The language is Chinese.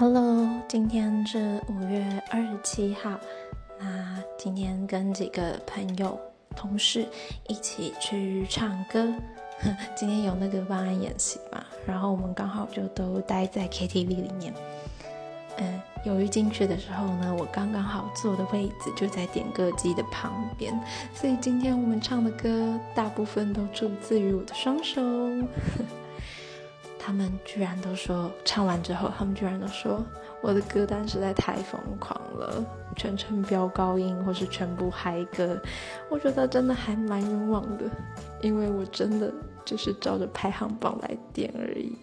Hello，今天是五月二十七号。那今天跟几个朋友、同事一起去唱歌。今天有那个万安演习嘛，然后我们刚好就都待在 KTV 里面。嗯，由于进去的时候呢，我刚刚好坐的位置就在点歌机的旁边，所以今天我们唱的歌大部分都出自于我的双手。他们居然都说，唱完之后，他们居然都说我的歌单实在太疯狂了，全程飙高音或是全部嗨歌，我觉得真的还蛮冤枉的，因为我真的就是照着排行榜来点而已。